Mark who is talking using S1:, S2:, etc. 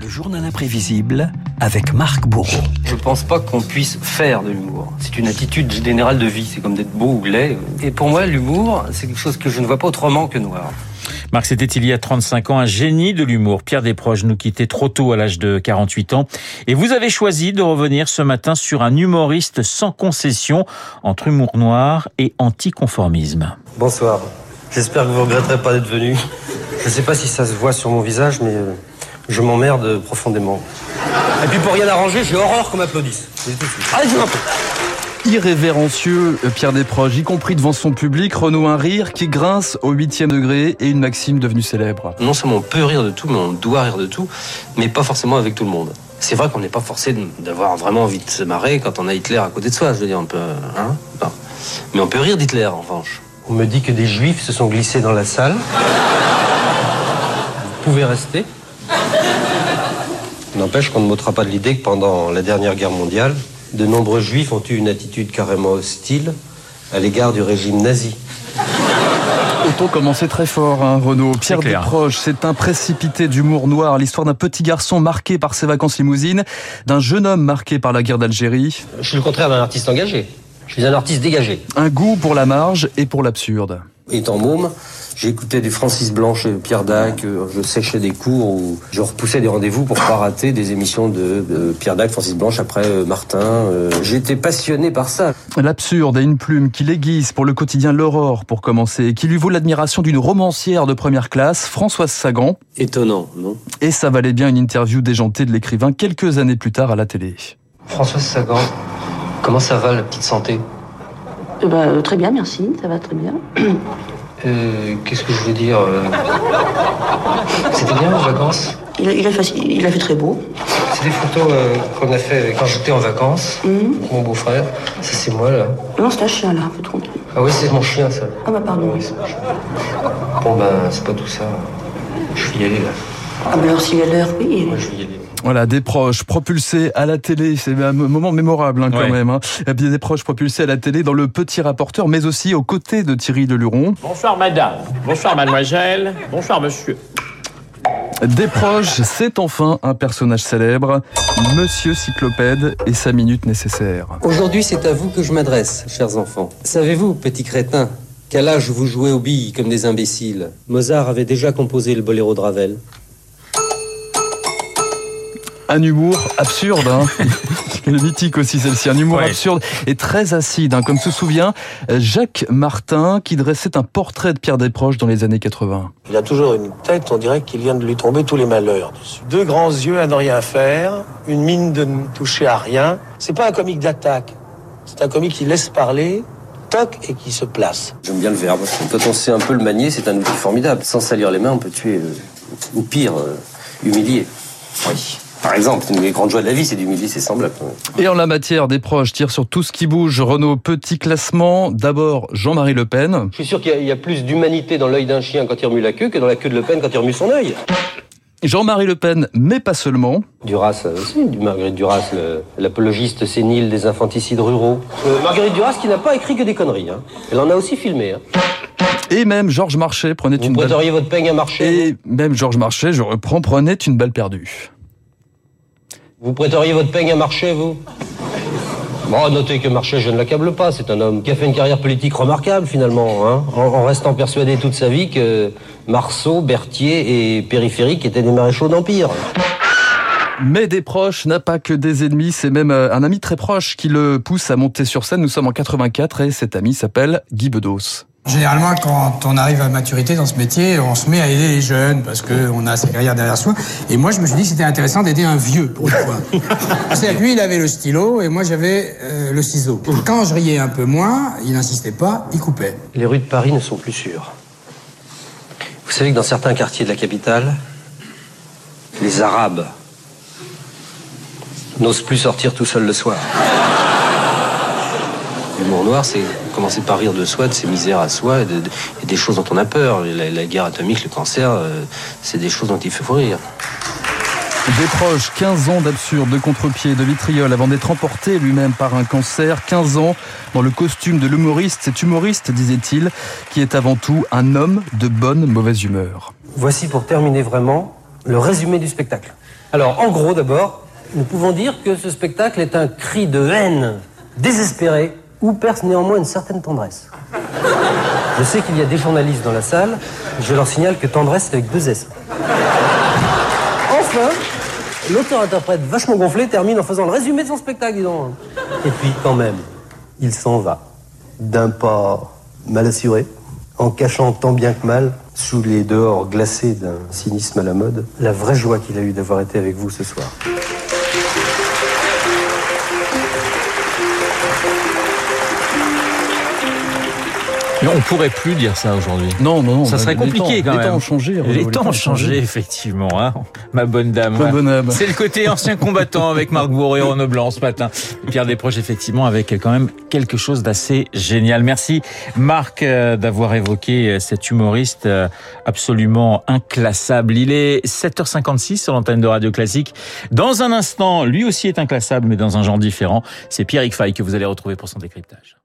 S1: Le journal imprévisible avec Marc Bourreau.
S2: Je pense pas qu'on puisse faire de l'humour. C'est une attitude générale de vie. C'est comme d'être beau ou laid. Et pour moi, l'humour, c'est quelque chose que je ne vois pas autrement que noir.
S3: Marc, c'était il y a 35 ans un génie de l'humour. Pierre Desproges nous quittait trop tôt à l'âge de 48 ans. Et vous avez choisi de revenir ce matin sur un humoriste sans concession entre humour noir et anticonformisme.
S2: Bonsoir. J'espère que vous ne regretterez pas d'être venu. Je ne sais pas si ça se voit sur mon visage, mais euh, je m'emmerde profondément. Et puis pour rien arranger, j'ai horreur qu'on m'applaudisse. Allez, je un peu
S4: irrévérencieux, euh, Pierre Desproges, y compris devant son public, renoue un rire qui grince au huitième degré et une maxime devenue célèbre.
S2: Non seulement on peut rire de tout, mais on doit rire de tout, mais pas forcément avec tout le monde. C'est vrai qu'on n'est pas forcé d'avoir vraiment envie de se marrer quand on a Hitler à côté de soi, je veux dire, on peut... Hein mais on peut rire d'Hitler, en revanche. On me dit que des juifs se sont glissés dans la salle. Vous pouvez rester. N'empêche qu'on ne m'ôtera pas de l'idée que pendant la dernière guerre mondiale, de nombreux juifs ont eu une attitude carrément hostile à l'égard du régime nazi.
S4: Autant commencer très fort, hein, Renaud. Pierre Desproges, c'est un précipité d'humour noir, l'histoire d'un petit garçon marqué par ses vacances limousines, d'un jeune homme marqué par la guerre d'Algérie.
S2: Je suis le contraire d'un artiste engagé. Je suis un artiste dégagé.
S4: Un goût pour la marge et pour l'absurde.
S2: Étant môme, J'écoutais du Francis Blanche et Pierre Dac, euh, je séchais des cours ou je repoussais des rendez-vous pour pas rater des émissions de, Pierre Dac, Francis Blanche, après euh, Martin. Euh, j'étais passionné par ça.
S4: L'absurde et une plume qui l'aiguise pour le quotidien L'Aurore, pour commencer, et qui lui vaut l'admiration d'une romancière de première classe, Françoise Sagan.
S2: Étonnant, non?
S4: Et ça valait bien une interview déjantée de l'écrivain quelques années plus tard à la télé.
S2: Françoise Sagan, comment ça va la petite santé?
S5: Bah, Très bien, merci, ça va très bien.
S2: Euh, qu'est-ce que je voulais dire euh C'était bien les vacances?
S5: Il a, fait, il a, fait, très beau.
S2: C'est des photos euh, qu'on a fait quand j'étais en vacances, mhm. mon beau-frère. Ça, c'est moi, là.
S5: Non, c'est un chien, là, un peu tranquille.
S2: Ah oui, c'est mon chien, ça.
S5: Ah bah pardon. Oui,
S2: bon, ben, c'est pas tout ça. Je vais y aller, là.
S5: Ah bah alors, s'il y a l'heure, oui.
S2: je vais y aller.
S4: Voilà, des proches propulsés à la télé, c'est un moment mémorable hein, quand même. Hein. Des proches propulsés à la télé dans le petit rapporteur, mais aussi aux côtés de Thierry Leluron.
S6: Bonsoir madame, bonsoir mademoiselle, bonsoir monsieur.
S4: Des proches, c'est enfin un personnage célèbre, Monsieur Cyclopède et sa minute nécessaire.
S2: Aujourd'hui, c'est à vous que je m'adresse, chers enfants. Savez-vous, petit crétin, qu'à l'âge vous jouez aux billes comme des imbéciles, Mozart avait déjà composé le boléro de Ravel?
S4: Un humour absurde. Hein. mythique aussi celle-ci, un humour absurde et très acide, hein. comme se souvient Jacques Martin qui dressait un portrait de Pierre Desproges dans les années 80.
S7: Il a toujours une tête, on dirait qu'il vient de lui tomber tous les malheurs dessus. Deux grands yeux à ne rien faire, une mine de ne toucher à rien. C'est pas un comique d'attaque, c'est un comique qui laisse parler, toc et qui se place.
S2: J'aime bien le verbe. Quand on sait un peu le manier, c'est un outil formidable. Sans salir les mains, on peut tuer, euh, ou pire, euh, humilier. Oui. Par exemple, une des grandes joies de la vie, c'est d'humilier ses semblables.
S4: Et en la matière, des proches tirent sur tout ce qui bouge. Renault, petit classement. D'abord, Jean-Marie Le Pen.
S2: Je suis sûr qu'il y, a plus d'humanité dans l'œil d'un chien quand il remue la queue que dans la queue de Le Pen quand il remue son œil.
S4: Jean-Marie Le Pen, mais pas seulement.
S2: Duras aussi, du Marguerite Duras, l'apologiste sénile des infanticides ruraux. Euh, Marguerite Duras qui n'a pas écrit que des conneries. Hein. Elle en a aussi filmé. Hein.
S4: Et même Georges Marchais prenait
S2: Vous
S4: une balle...
S2: votre peigne à Marchais
S4: Et même Georges Marchais, je reprends, prenait une balle perdue.
S2: Vous prêteriez votre peigne à Marché, vous? Bon, notez que Marché, je ne l'accable pas. C'est un homme qui a fait une carrière politique remarquable, finalement, hein, en, restant persuadé toute sa vie que Marceau, Berthier et Périphérique étaient des maréchaux d'Empire.
S4: Mais des proches n'a pas que des ennemis, c'est même euh, un ami très proche qui le pousse à monter sur scène. Nous sommes en 84 et cet ami s'appelle Guy Bedos.
S8: Généralement, quand on arrive à maturité dans ce métier, on se met à aider les jeunes parce qu'on a sa carrière derrière soi. Et moi, je me suis dit que c'était intéressant d'aider un vieux, pour une fois. C'est-à-dire lui, il avait le stylo et moi, j'avais euh, le ciseau. Quand je riais un peu moins, il n'insistait pas, il coupait.
S2: Les rues de Paris ne sont plus sûres. Vous savez que dans certains quartiers de la capitale, les Arabes n'osent plus sortir tout seuls le soir. Noir, c'est commencer par rire de soi, de ses misères à soi et, des choses dont on a peur. La, guerre atomique, le cancer, euh, c'est des choses dont il faut rire.
S4: Des proches, 15 ans d'absurde, de contre-pied, de vitriol avant d'être emporté lui-même par un cancer. 15 ans dans le costume de l'humoriste. Cet humoriste, disait-il, qui est avant tout un homme de bonne mauvaise humeur.
S2: Voici pour terminer vraiment le résumé du spectacle. Alors, en gros, d'abord, nous pouvons dire que ce spectacle est un cri de haine désespéré où perce néanmoins une certaine tendresse. Je sais qu'il y a des journalistes dans la salle, je leur signale que tendresse c'est avec deux S. Enfin, l'auteur-interprète vachement gonflé termine en faisant le résumé de son spectacle. Et puis, quand même, il s'en va. D'un pas mal assuré, en cachant tant bien que mal, sous les dehors glacés d'un cynisme à la mode, la vraie joie qu'il a eue d'avoir été avec vous ce soir.
S3: Mais on pourrait plus dire ça aujourd'hui.
S4: Non, non, non.
S3: Ça
S4: bah,
S3: serait
S4: les
S3: compliqué
S4: temps-
S3: quand
S4: les
S3: même.
S4: temps ont changé.
S3: Les
S4: Renaud,
S3: temps ont changé, effectivement, hein, ma bonne dame.
S4: Ma bonne âme.
S3: C'est le côté ancien combattant avec Marc Bourreau et Renaud Blanc ce matin. Pierre Desproges, effectivement, avec quand même quelque chose d'assez génial. Merci Marc euh, d'avoir évoqué euh, cet humoriste euh, absolument inclassable. Il est 7h56 sur l'antenne de Radio Classique. Dans un instant, lui aussi est inclassable, mais dans un genre différent. C'est Pierre Fay que vous allez retrouver pour son décryptage.